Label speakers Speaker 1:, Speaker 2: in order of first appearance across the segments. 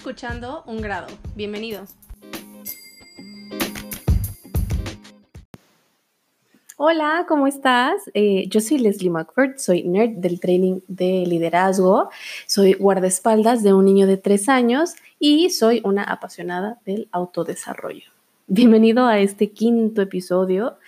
Speaker 1: escuchando Un Grado. Bienvenido. Hola, ¿cómo estás? Eh, yo soy Leslie McFord, soy nerd del training de liderazgo, soy guardaespaldas de un niño de tres años y soy una apasionada del autodesarrollo. Bienvenido a este quinto episodio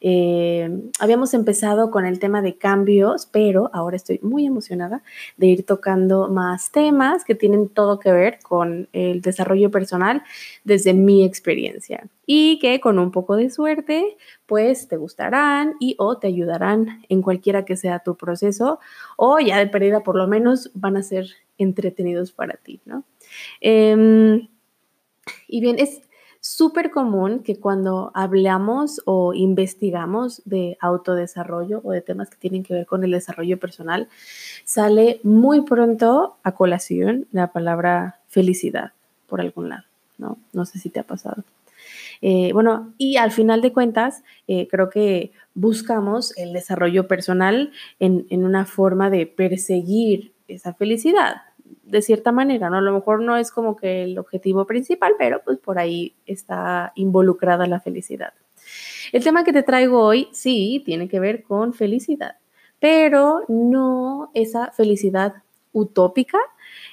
Speaker 1: eh, habíamos empezado con el tema de cambios, pero ahora estoy muy emocionada de ir tocando más temas que tienen todo que ver con el desarrollo personal desde mi experiencia y que con un poco de suerte pues te gustarán y o te ayudarán en cualquiera que sea tu proceso o ya de pérdida por lo menos van a ser entretenidos para ti, ¿no? Em, y bien, es súper común que cuando hablamos o investigamos de autodesarrollo o de temas que tienen que ver con el desarrollo personal, sale muy pronto a colación la palabra felicidad por algún lado, ¿no? No sé si te ha pasado. Eh, bueno, y al final de cuentas, eh, creo que buscamos el desarrollo personal en, en una forma de perseguir esa felicidad, de cierta manera, ¿no? A lo mejor no es como que el objetivo principal, pero pues por ahí está involucrada la felicidad. El tema que te traigo hoy sí tiene que ver con felicidad, pero no esa felicidad utópica,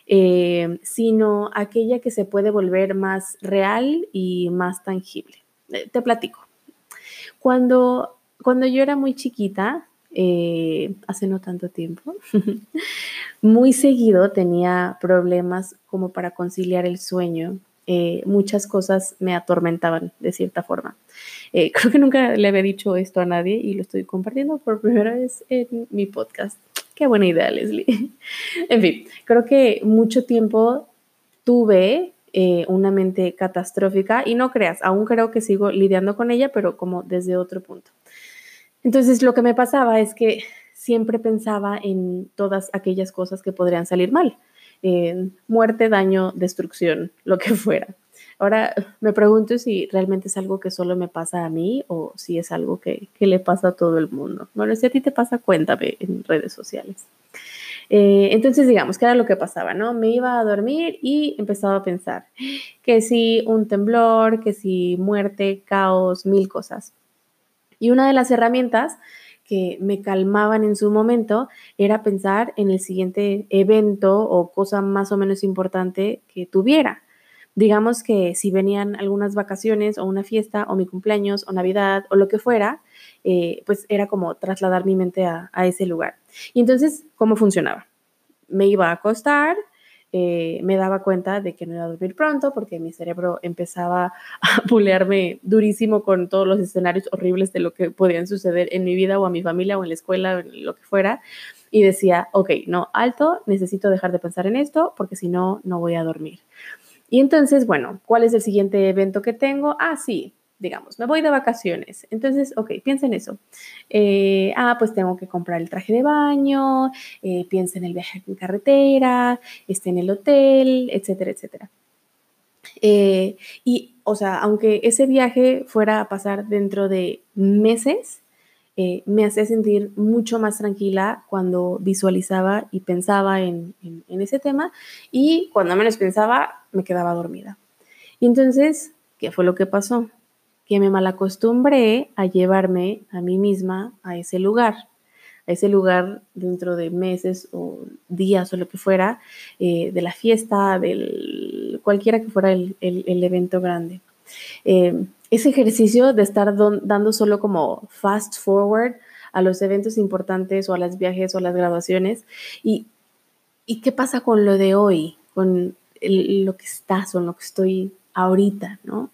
Speaker 1: eh, sino aquella que se puede volver más real y más tangible. Eh, te platico. Cuando, cuando yo era muy chiquita, eh, hace no tanto tiempo, muy seguido tenía problemas como para conciliar el sueño. Eh, muchas cosas me atormentaban de cierta forma. Eh, creo que nunca le había dicho esto a nadie y lo estoy compartiendo por primera vez en mi podcast. Qué buena idea, Leslie. en fin, creo que mucho tiempo tuve una mente catastrófica y no creas, aún creo que sigo lidiando con ella, pero como desde otro punto. Entonces lo que me pasaba es que siempre pensaba en todas aquellas cosas que podrían salir mal. muerte, daño, destrucción, lo que fuera. Ahora me pregunto si realmente es algo que solo me pasa a mí o si es algo que, le pasa a todo el mundo. Bueno, si a ti te pasa, cuéntame en redes sociales. Eh, entonces, digamos, ¿qué era lo que pasaba? ¿no? Me iba a dormir y empezaba a pensar que si un temblor, que si muerte, caos, mil cosas. Y una de las herramientas que me calmaban en su momento era pensar en el siguiente evento o cosa más o menos importante que tuviera. Digamos que si venían algunas vacaciones o una fiesta o mi cumpleaños o Navidad o lo que fuera, eh, pues era como trasladar mi mente a, a ese lugar. Y entonces, ¿cómo funcionaba? Me iba a acostar, eh, me daba cuenta de que no iba a dormir pronto porque mi cerebro empezaba a pulearme durísimo con todos los escenarios horribles de lo que podían suceder en mi vida o a mi familia o en la escuela o en lo que fuera. Y decía, ok, no, alto, necesito dejar de pensar en esto porque si no, no voy a dormir. Y entonces, bueno, ¿cuál es el siguiente evento que tengo? Ah, sí, digamos, me voy de vacaciones. Entonces, ok, piensa en eso. Eh, ah, pues tengo que comprar el traje de baño, eh, piensa en el viaje en carretera, esté en el hotel, etcétera, etcétera. Eh, y, o sea, aunque ese viaje fuera a pasar dentro de meses, me hacía sentir mucho más tranquila cuando visualizaba y pensaba en, en ese tema y cuando menos pensaba me quedaba dormida. Y entonces, ¿qué fue lo que pasó? Que me malacostumbré a llevarme a mí misma a ese lugar, a ese lugar dentro de meses o días o lo que fuera, eh, de la fiesta, del cualquiera que fuera el, evento grande. Eh, ese ejercicio de estar dando solo como fast forward a los eventos importantes o a las viajes o a las graduaciones. ¿Y, y qué pasa con lo de hoy? Con lo que estás o lo que estoy ahorita, ¿no?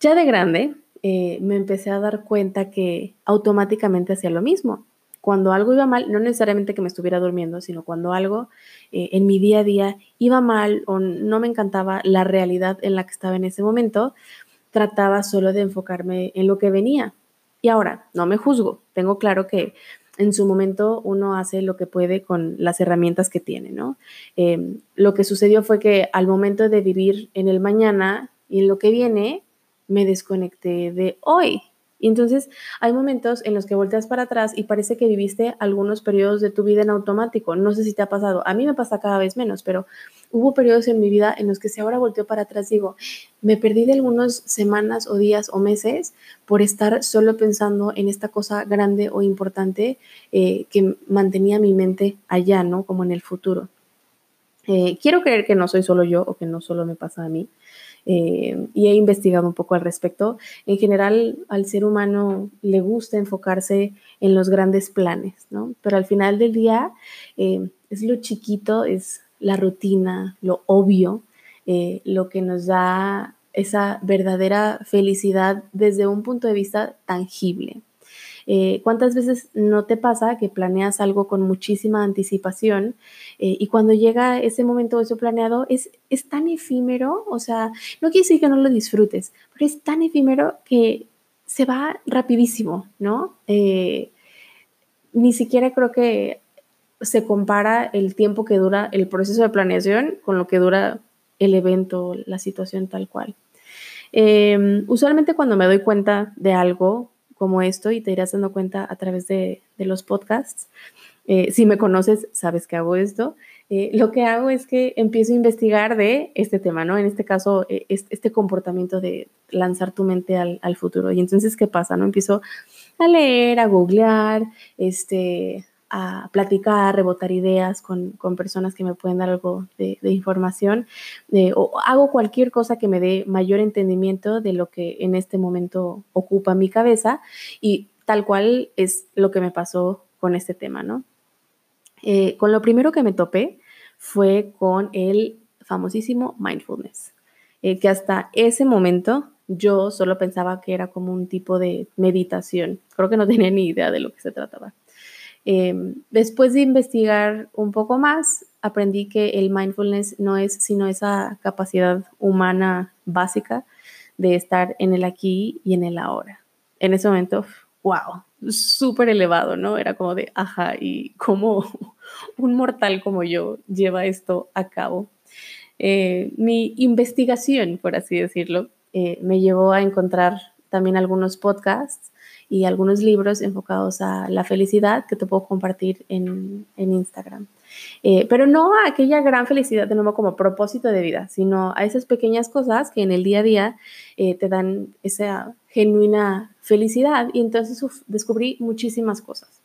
Speaker 1: Ya de grande, eh, me empecé a dar cuenta que automáticamente hacía lo mismo. Cuando algo iba mal, no necesariamente que me estuviera durmiendo, sino cuando algo eh, en mi día a día iba mal o no me encantaba la realidad en la que estaba en ese momento, trataba solo de enfocarme en lo que venía. Y ahora, no me juzgo, tengo claro que en su momento uno hace lo que puede con las herramientas que tiene, ¿no? Em, lo que sucedió fue que al momento de vivir en el mañana y en lo que viene, me desconecté de hoy. Y entonces hay momentos en los que volteas para atrás y parece que viviste algunos periodos de tu vida en automático. No sé si te ha pasado. A mí me pasa cada vez menos, pero hubo periodos en mi vida en los que si ahora volteo para atrás digo, me perdí de algunas semanas o días o meses por estar solo pensando en esta cosa grande o importante eh, que mantenía mi mente allá, ¿no? Como en el futuro. Eh, quiero creer que no soy solo yo o que no solo me pasa a mí. Eh, y he investigado un poco al respecto. En general, al ser humano le gusta enfocarse en los grandes planes, ¿no? Pero al final del día eh, es lo chiquito, es la rutina, lo obvio, lo que nos da esa verdadera felicidad desde un punto de vista tangible. Eh, ¿Cuántas veces no te pasa que planeas algo con muchísima anticipación eh, y cuando llega ese momento de eso planeado es, es tan efímero? O sea, no quiere decir que no lo disfrutes, pero es tan efímero que se va rapidísimo, ¿no? Eh, ni siquiera creo que se compara el tiempo que dura el proceso de planeación con lo que dura el evento, la situación tal cual. usualmente cuando me doy cuenta de algo, como esto y te irás dando cuenta a través de, los podcasts. Eh, si me conoces, sabes que hago esto. Eh, lo que hago es que empiezo a investigar de este tema, ¿no? En este caso, eh, este comportamiento de lanzar tu mente al, al, futuro. Y entonces, ¿qué pasa? ¿No? Empiezo a leer, a googlear, este, a platicar, rebotar ideas con, personas que me pueden dar algo de, información eh, o hago cualquier cosa que me dé mayor entendimiento de lo que en este momento ocupa mi cabeza y tal cual es lo que me pasó con este tema, ¿no? Eh, con lo primero que me topé fue con el famosísimo mindfulness, eh, que hasta ese momento yo solo pensaba que era como un tipo de meditación. Creo que no tenía ni idea de lo que se trataba. Em, después de investigar un poco más, aprendí que el mindfulness no es sino esa capacidad humana básica de estar en el aquí y en el ahora. En ese momento, wow, súper elevado, ¿no? Era como de, ajá, y cómo un mortal como yo lleva esto a cabo. Eh, mi investigación, por así decirlo, eh, me llevó a encontrar también algunos podcasts y algunos libros enfocados a la felicidad que te puedo compartir en, Instagram. Eh, pero no a aquella gran felicidad de nuevo como propósito de vida, sino a esas pequeñas cosas que en el día a día eh, te dan esa genuina felicidad. Y entonces descubrí muchísimas cosas.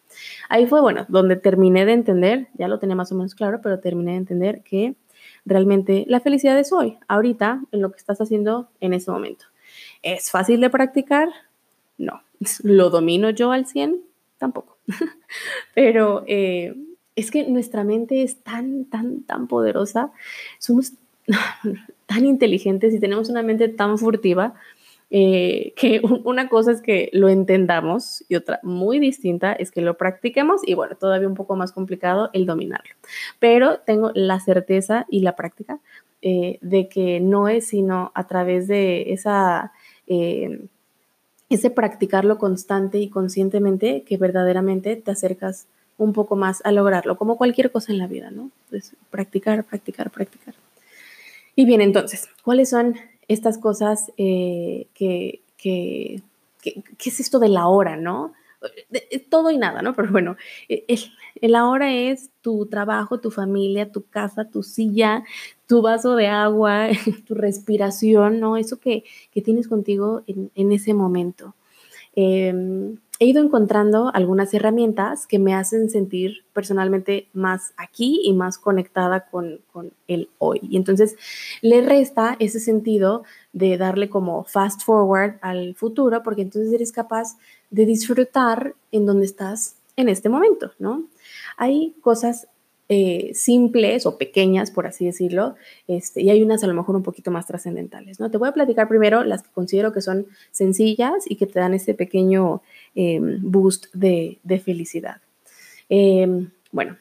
Speaker 1: Ahí fue, bueno, donde terminé de entender, ya lo tenía más o menos claro, pero terminé de entender que realmente la felicidad es hoy, ahorita, en lo que estás haciendo en ese momento. ¿Es fácil de practicar? No. ¿Lo domino yo al 100? Tampoco. Pero eh, es que nuestra mente es tan, tan, tan poderosa. Somos tan inteligentes y tenemos una mente tan furtiva eh, que una cosa es que lo entendamos y otra muy distinta es que lo practiquemos y bueno, todavía un poco más complicado el dominarlo. Pero tengo la certeza y la práctica eh, de que no es sino a través de esa ese practicarlo constante y conscientemente que verdaderamente te acercas un poco más a lograrlo, como cualquier cosa en la vida, ¿no? Practicar, practicar, practicar. Y bien, entonces, ¿cuáles son estas cosas eh, que, ¿qué es esto de la hora, no? todo y nada, ¿no? Pero bueno, el, el, ahora es tu trabajo, tu familia, tu casa, tu silla, tu vaso de agua, tu respiración, ¿no? Eso que, tienes contigo en, ese momento. Em, he ido encontrando algunas herramientas que me hacen sentir personalmente más aquí y más conectada con, con, el hoy. Y entonces le resta ese sentido de darle como fast forward al futuro, porque entonces eres capaz de disfrutar en donde estás en este momento, ¿no? Hay cosas eh, simples o pequeñas, por así decirlo, este, y hay unas a lo mejor un poquito más trascendentales, ¿no? Te voy a platicar primero las que considero que son sencillas y que te dan ese pequeño em, boost de, felicidad. Em, bueno,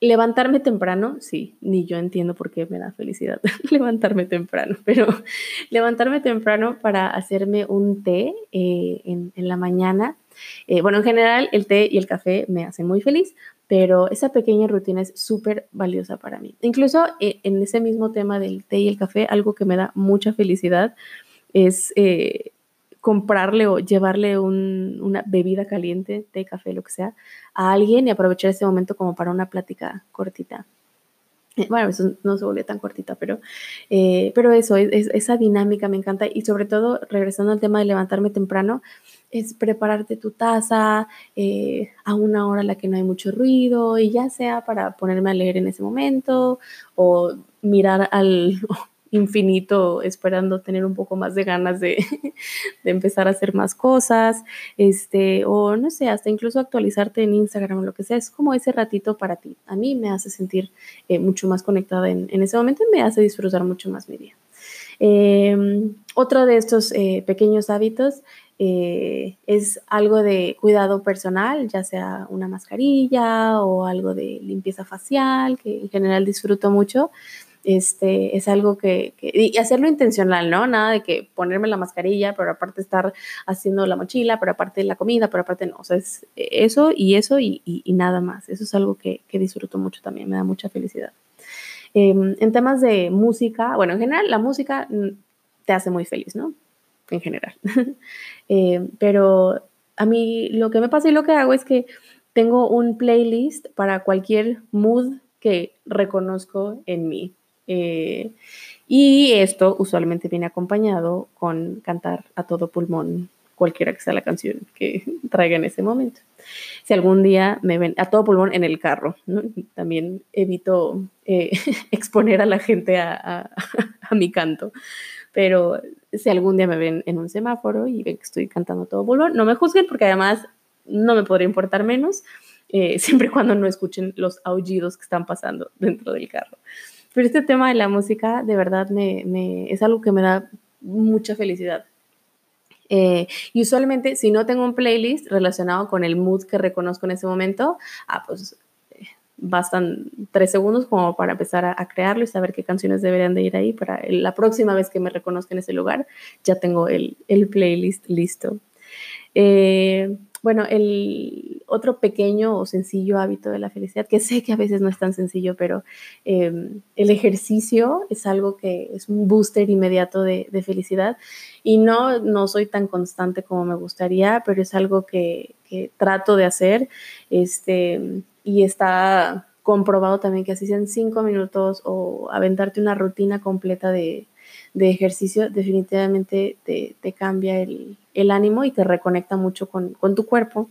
Speaker 1: levantarme temprano, sí, ni yo entiendo por qué me da felicidad levantarme temprano, pero levantarme temprano para hacerme un té eh, en, la mañana. Eh, bueno, en general el té y el café me hacen muy feliz, pero esa pequeña rutina es súper valiosa para mí. Incluso eh, en ese mismo tema del té y el café, algo que me da mucha felicidad es comprarle o llevarle una bebida caliente, té, café, lo que sea, a alguien y aprovechar ese momento como para una plática cortita. Bueno, eso no se vuelve tan cortita, pero, eh, pero eso, esa dinámica me encanta. Y sobre todo, regresando al tema de levantarme temprano, es prepararte tu taza eh, a una hora en la que no hay mucho ruido y ya sea para ponerme a leer en ese momento o mirar al infinito esperando tener un poco más de ganas de, empezar a hacer más cosas, este, o no sé, hasta incluso actualizarte en Instagram o lo que sea, es como ese ratito para ti. A mí me hace sentir eh, mucho más conectada en, ese momento y me hace disfrutar mucho más mi día. Em, otro de estos eh, pequeños hábitos eh, es algo de cuidado personal, ya sea una mascarilla o algo de limpieza facial, que en general disfruto mucho este, es algo que, y hacerlo intencional, ¿no? Nada de que ponerme la mascarilla, pero aparte estar haciendo la mochila, pero aparte la comida, pero aparte no, o sea, es eso y eso y, nada más. Eso es algo que, disfruto mucho también, me da mucha felicidad. Em, en temas de música, bueno, en general la música mm, te hace muy feliz, ¿no? En general. Em, pero a mí lo que me pasa y lo que hago es que tengo un playlist para cualquier mood que reconozco en mí. Eh, y esto usualmente viene acompañado con cantar a todo pulmón cualquiera que sea la canción que traiga en ese momento. Si algún día me ven a todo pulmón en el carro, también evito eh, exponer a la gente a, mi canto, pero si algún día me ven en un semáforo y ven que estoy cantando a todo pulmón, no me juzguen porque además no me podría importar menos, eh, siempre y cuando no escuchen los aullidos que están pasando dentro del carro. Pero este tema de la música, de verdad, me, es algo que me da mucha felicidad. Eh, y usualmente, si no tengo un playlist relacionado con el mood que reconozco en ese momento, ah, pues eh, bastan tres segundos como para empezar a, crearlo y saber qué canciones deberían de ir ahí para la próxima vez que me reconozca en ese lugar, ya tengo el, el playlist listo. Eh, bueno, el otro pequeño o sencillo hábito de la felicidad, que sé que a veces no es tan sencillo, pero em, el ejercicio es algo que es un booster inmediato de, felicidad. Y no, no soy tan constante como me gustaría, pero es algo que, trato de hacer este, y está comprobado también que así sean cinco minutos o aventarte una rutina completa de, de ejercicio definitivamente te, cambia el, ánimo y te reconecta mucho con, tu cuerpo,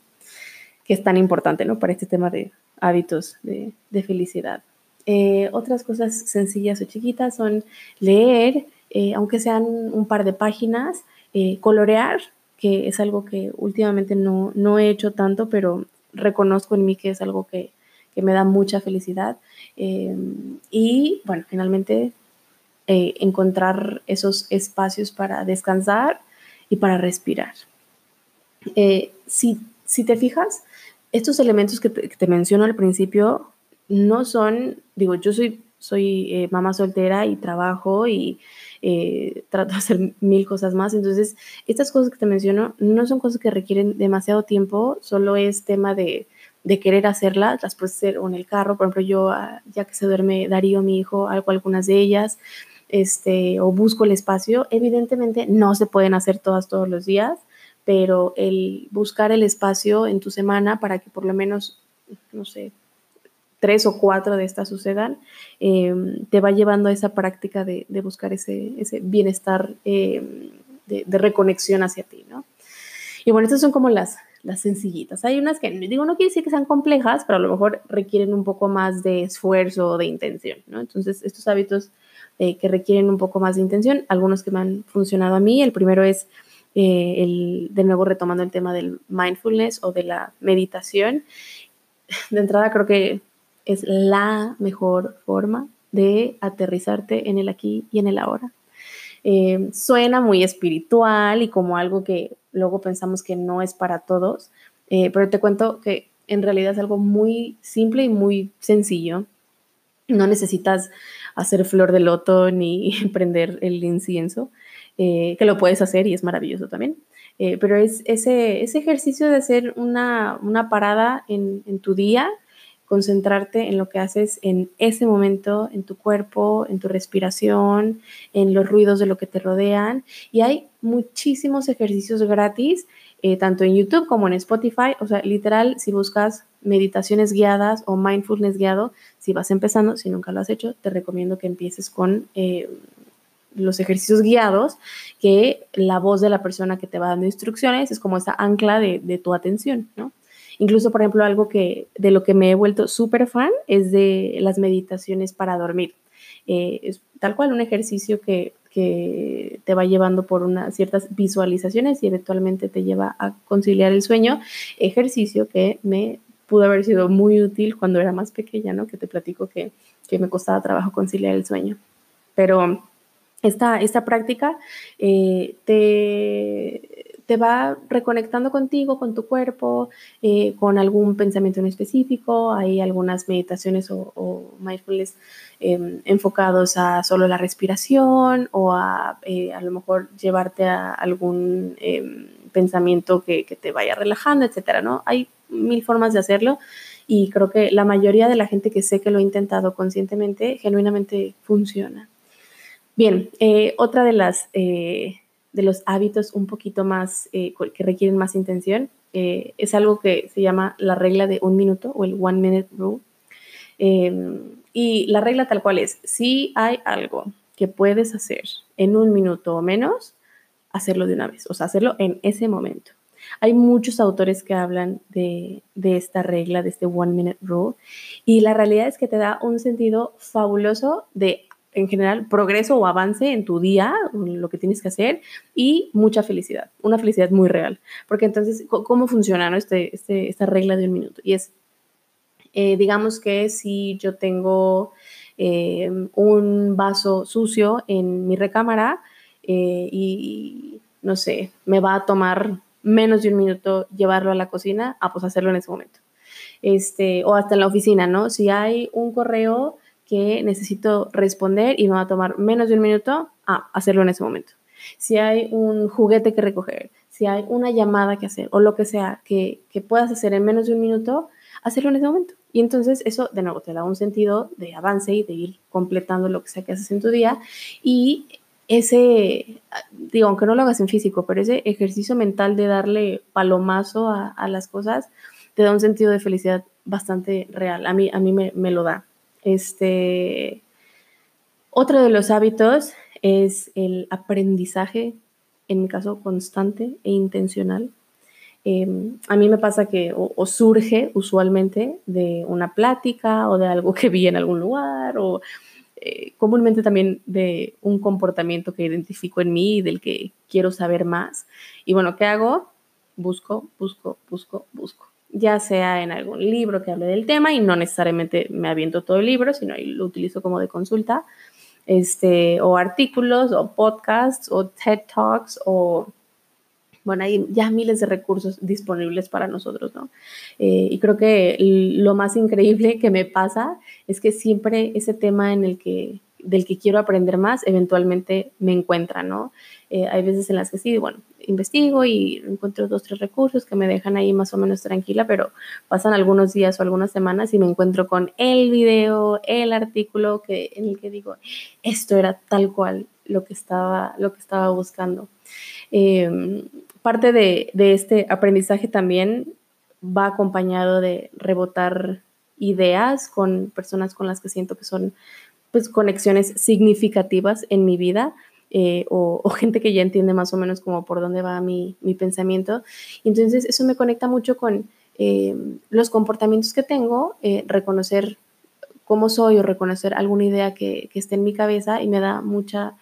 Speaker 1: que es tan importante ¿no? para este tema de hábitos de, felicidad. Eh, otras cosas sencillas o chiquitas son leer, eh, aunque sean un par de páginas, eh, colorear, que es algo que últimamente no, no, he hecho tanto, pero reconozco en mí que es algo que, que me da mucha felicidad. y bueno, finalmente eh, encontrar esos espacios para descansar y para respirar. Eh, si, si, te fijas, estos elementos que te, menciono al principio no son, digo, yo soy, soy eh, mamá soltera y trabajo y trato de hacer mil cosas más. Entonces, estas cosas que te menciono no son cosas que requieren demasiado tiempo, solo es tema de, de querer hacerlas, las puedes hacer en el carro, por ejemplo, yo, ah, ya que se duerme Darío, mi hijo, hago algunas de ellas, este, o busco el espacio. Evidentemente no se pueden hacer todas todos los días, pero el buscar el espacio en tu semana para que por lo menos, no sé, tres o cuatro de estas sucedan, em, te va llevando a esa práctica de, buscar ese, bienestar em, de, reconexión hacia ti, ¿no? Y bueno, estas son como las, las sencillitas. Hay unas que, digo, no quiere decir que sean complejas, pero a lo mejor requieren un poco más de esfuerzo o de intención, ¿no? Entonces, estos hábitos eh, que requieren un poco más de intención, algunos que me han funcionado a mí. El primero es, eh, el, de nuevo retomando el tema del mindfulness o de la meditación. De entrada creo que es la mejor forma de aterrizarte en el aquí y en el ahora. Eh, suena muy espiritual y como algo que luego pensamos que no es para todos, pero te cuento que en realidad es algo muy simple y muy sencillo. No necesitas hacer flor de loto ni prender el incienso, eh, que lo puedes hacer y es maravilloso también. Eh, pero es ese, ese, ejercicio de hacer una, una parada en, en, tu día concentrarte en lo que haces en ese momento, en tu cuerpo, en tu respiración, en los ruidos de lo que te rodean. Y hay muchísimos ejercicios gratis, eh, tanto en YouTube como en Spotify. O sea, literal, si buscas meditaciones guiadas o mindfulness guiado, si vas empezando, si nunca lo has hecho, te recomiendo que empieces con... Eh, los ejercicios guiados, que la voz de la persona que te va dando instrucciones es como esa ancla de, tu atención, ¿no? Incluso, por ejemplo, algo que de lo que me he vuelto súper fan es de las meditaciones para dormir. Eh, es tal cual un ejercicio que, que te va llevando por unas ciertas visualizaciones y eventualmente te lleva a conciliar el sueño. Ejercicio que me pudo haber sido muy útil cuando era más pequeña, ¿no? Que te platico que, que me costaba trabajo conciliar el sueño. Pero esta, esta práctica eh, te te va reconectando contigo, con tu cuerpo, eh, con algún pensamiento en específico. Hay algunas meditaciones o, mindfulness em, enfocados a solo la respiración o a eh, a lo mejor llevarte a algún em, pensamiento que, te vaya relajando, etcétera, ¿no? Hay mil formas de hacerlo y creo que la mayoría de la gente que sé que lo ha intentado conscientemente, genuinamente funciona. Bien, eh, otra de las de los hábitos un poquito más, eh, que requieren más intención, eh, es algo que se llama la regla de un minuto o el one minute rule. Em, y la regla tal cual es, si hay algo que puedes hacer en un minuto o menos, hacerlo de una vez, o sea, hacerlo en ese momento. Hay muchos autores que hablan de, esta regla, de este one minute rule, y la realidad es que te da un sentido fabuloso de en general progreso o avance en tu día, lo que tienes que hacer y mucha felicidad, una felicidad muy real. Porque entonces, ¿cómo funciona este, este, esta regla de un minuto? Y es, eh, digamos que si yo tengo eh, un vaso sucio en mi recámara eh, y, no sé, me va a tomar menos de un minuto llevarlo a la cocina, a pues hacerlo en ese momento. Este, o hasta en la oficina, ¿no? Si hay un correo que necesito responder y me va a tomar menos de un minuto, a hacerlo en ese momento. Si hay un juguete que recoger, si hay una llamada que hacer o lo que sea que, que puedas hacer en menos de un minuto, hacerlo en ese momento. Y entonces eso, de nuevo, te da un sentido de avance y de ir completando lo que sea que haces en tu día. Y ese, digo, aunque no lo hagas en físico, pero ese ejercicio mental de darle palomazo a, a las cosas, te da un sentido de felicidad bastante real. A mí, a mí me, me lo da. Este, otro de los hábitos es el aprendizaje, en mi caso constante e intencional. Em, a mí me pasa que o, surge usualmente de una plática o de algo que vi en algún lugar eh, comúnmente también de un comportamiento que identifico en mí y del que quiero saber más. Y bueno, ¿qué hago? Busco, busco, busco, busco ya sea en algún libro que hable del tema y no necesariamente me aviento todo el libro, sino lo utilizo como de consulta, este, o artículos, o podcasts, o TED Talks, o bueno, hay ya miles de recursos disponibles para nosotros, ¿no? Eh, y creo que lo más increíble que me pasa es que siempre ese tema en el que del que quiero aprender más, eventualmente me encuentra, ¿no? Eh, hay veces en las que sí, bueno, investigo y encuentro dos, tres recursos que me dejan ahí más o menos tranquila, pero pasan algunos días o algunas semanas y me encuentro con el video, el artículo que, en el que digo, esto era tal cual lo que estaba, lo que estaba buscando. Em, parte de, este aprendizaje también va acompañado de rebotar ideas con personas con las que siento que son pues conexiones significativas en mi vida eh, o, gente que ya entiende más o menos como por dónde va mi, mi pensamiento. entonces eso me conecta mucho con eh, los comportamientos que tengo, eh, reconocer cómo soy o reconocer alguna idea que, que esté en mi cabeza y me da mucha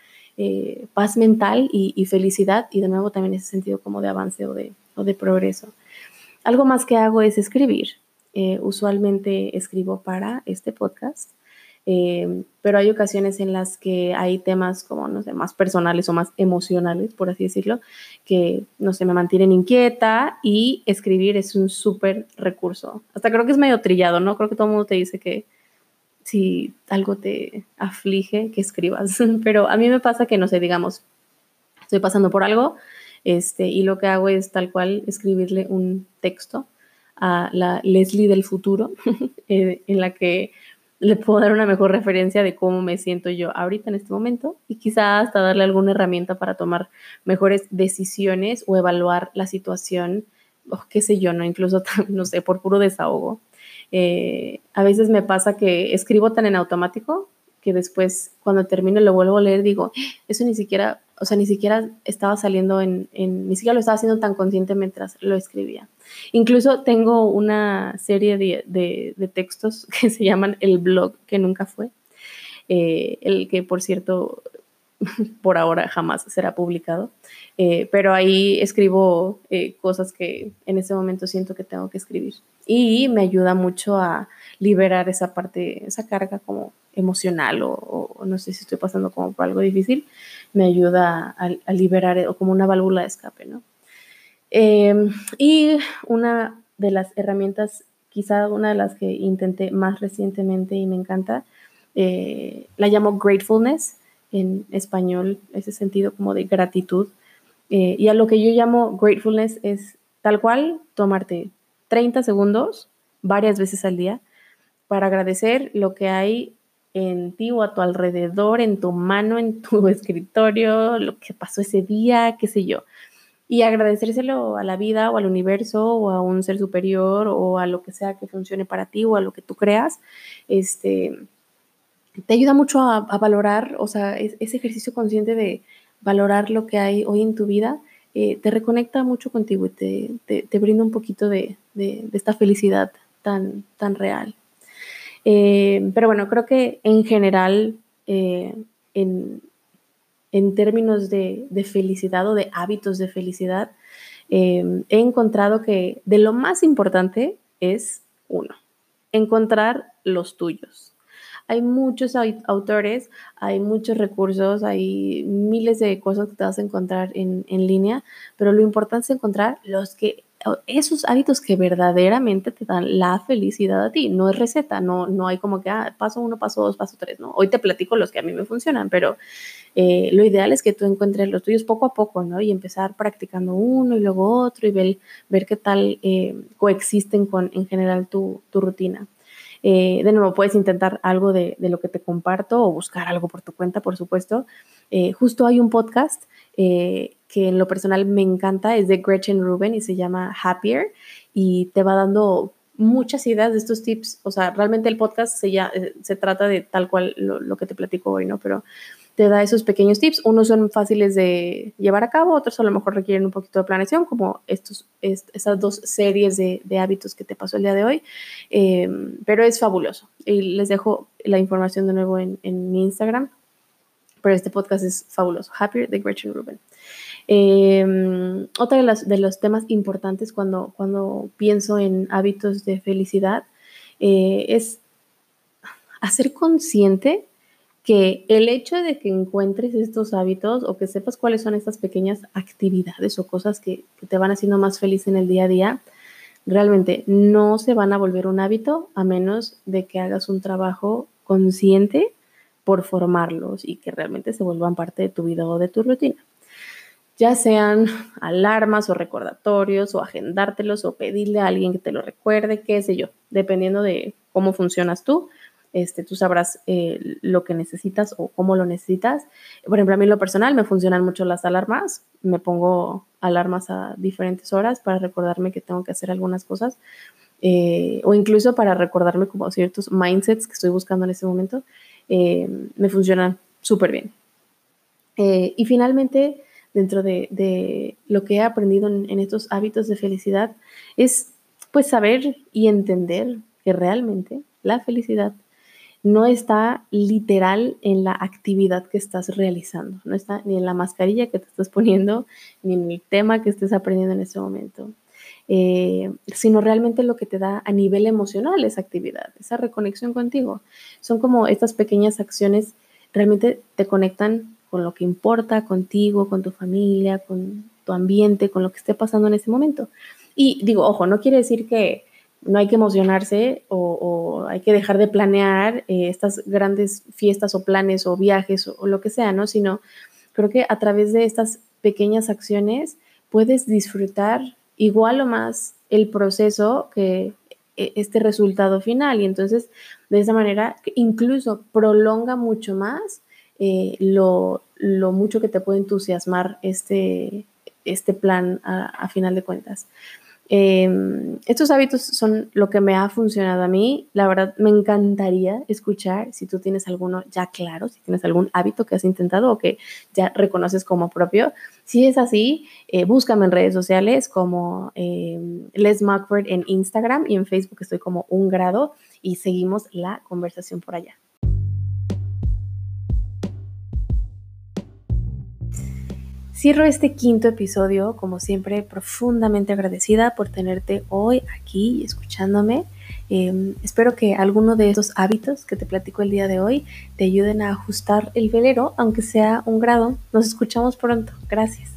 Speaker 1: paz mental y, felicidad y de nuevo también ese sentido como de avance o de, progreso. Algo más que hago es escribir. usualmente escribo para este podcast eh, pero hay ocasiones en las que hay temas como, no sé, más personales o más emocionales, por así decirlo, que, no sé, me mantienen inquieta y escribir es un súper recurso. Hasta creo que es medio trillado, ¿no? Creo que todo el mundo te dice que si algo te aflige, que escribas. Pero a mí me pasa que, no sé, digamos, estoy pasando por algo este, y lo que hago es tal cual escribirle un texto a la Leslie del futuro, eh, en la que le puedo dar una mejor referencia de cómo me siento yo ahorita en este momento y quizá hasta darle alguna herramienta para tomar mejores decisiones o evaluar la situación, o qué sé yo, ¿no? Incluso, no sé, por puro desahogo. Eh, a veces me pasa que escribo tan en automático que después cuando termino lo vuelvo a leer digo, eso ni siquiera, o sea, ni siquiera estaba saliendo en, ni siquiera lo estaba haciendo tan consciente mientras lo escribía. Incluso tengo una serie de, textos que se llaman El blog que nunca fue, eh, el que por cierto por ahora jamás será publicado, eh, pero ahí escribo eh, cosas que en ese momento siento que tengo que escribir y me ayuda mucho a liberar esa parte, esa carga como emocional o, no sé si estoy pasando como por algo difícil, me ayuda a, a liberar o como una válvula de escape, ¿no? Em, y una de las herramientas, quizá una de las que intenté más recientemente y me encanta, eh, la llamo gratefulness en español, ese sentido como de gratitud. Eh, y a lo que yo llamo gratefulness es tal cual tomarte 30 segundos varias veces al día para agradecer lo que hay en ti o a tu alrededor, en tu mano, en tu escritorio, lo que pasó ese día, qué sé yo y agradecérselo a la vida o al universo o a un ser superior o a lo que sea que funcione para ti o a lo que tú creas, este, te ayuda mucho a, valorar, o sea, ese ejercicio consciente de valorar lo que hay hoy en tu vida, eh, te reconecta mucho contigo y te, te, brinda un poquito de, de, esta felicidad tan, tan real. Eh, pero bueno, creo que en general, eh, en, en términos de, felicidad o de hábitos de felicidad, he encontrado que de lo más importante es uno, encontrar los tuyos. Hay muchos autores, hay muchos recursos, hay miles de cosas que te vas a encontrar en, en línea, pero lo importante es encontrar los que esos hábitos que verdaderamente te dan la felicidad a ti. No es receta, no, no hay como que, ah, paso uno, paso dos, paso tres, ¿no? Hoy te platico los que a mí me funcionan, pero eh, lo ideal es que tú encuentres los tuyos poco a poco, ¿no? Y empezar practicando uno y luego otro y ver, ver qué tal eh, coexisten con en general tu, tu rutina. Eh, de nuevo, puedes intentar algo de, de, lo que te comparto o buscar algo por tu cuenta, por supuesto. justo hay un podcast que en lo personal me encanta, es de Gretchen Rubin y se llama Happier y te va dando muchas ideas de estos tips. O sea, realmente el podcast se, ya, eh, se trata de tal cual lo, que te platico hoy, ¿no? Pero te da esos pequeños tips. Unos son fáciles de llevar a cabo, otros a lo mejor requieren un poquito de planeación, como estos, esas dos series de, hábitos que te pasó el día de hoy. Em, pero es fabuloso. Y les dejo la información de nuevo en, mi Instagram. Pero este podcast es fabuloso. Happier de Gretchen Rubin. Eh, otra de, de, los temas importantes cuando, cuando pienso en hábitos de felicidad eh, es hacer consciente que el hecho de que encuentres estos hábitos o que sepas cuáles son estas pequeñas actividades o cosas que, te van haciendo más feliz en el día a día, realmente no se van a volver un hábito a menos de que hagas un trabajo consciente por formarlos y que realmente se vuelvan parte de tu vida o de tu rutina ya sean alarmas o recordatorios o agendártelos o pedirle a alguien que te lo recuerde, qué sé yo, dependiendo de cómo funcionas tú. Este, tú sabrás eh, lo que necesitas o cómo lo necesitas. Por ejemplo, a mí en lo personal me funcionan mucho las alarmas. Me pongo alarmas a diferentes horas para recordarme que tengo que hacer algunas cosas eh, o incluso para recordarme como ciertos mindsets que estoy buscando en este momento. Eh, me funcionan súper bien. y finalmente, dentro de, lo que he aprendido en, estos hábitos de felicidad es pues saber y entender que realmente la felicidad no está literal en la actividad que estás realizando, no está ni en la mascarilla que te estás poniendo, ni en el tema que estés aprendiendo en ese momento, eh, sino realmente lo que te da a nivel emocional esa actividad, esa reconexión contigo. Son como estas pequeñas acciones realmente te conectan con lo que importa contigo, con tu familia, con tu ambiente, con lo que esté pasando en ese momento. Y digo, ojo, no quiere decir que no hay que emocionarse o, hay que dejar de planear eh, estas grandes fiestas o planes o viajes o, lo que sea, ¿no? Sino creo que a través de estas pequeñas acciones puedes disfrutar igual o más el proceso que e, este resultado final y entonces de esa manera incluso prolonga mucho más eh, lo, mucho que te puede entusiasmar este, este plan a final de cuentas. Em, estos hábitos son lo que me ha funcionado a mí. La verdad, me encantaría escuchar si tú tienes alguno ya claro, si tienes algún hábito que has intentado o que ya reconoces como propio. Si es así, eh, búscame en redes sociales como em, Les Mockford en Instagram y en Facebook estoy como un grado y seguimos la conversación por allá. Cierro este quinto episodio, como siempre, profundamente agradecida por tenerte hoy aquí escuchándome. Em, espero que alguno de estos hábitos que te platico el día de hoy te ayuden a ajustar el velero, aunque sea un grado. Nos escuchamos pronto. Gracias.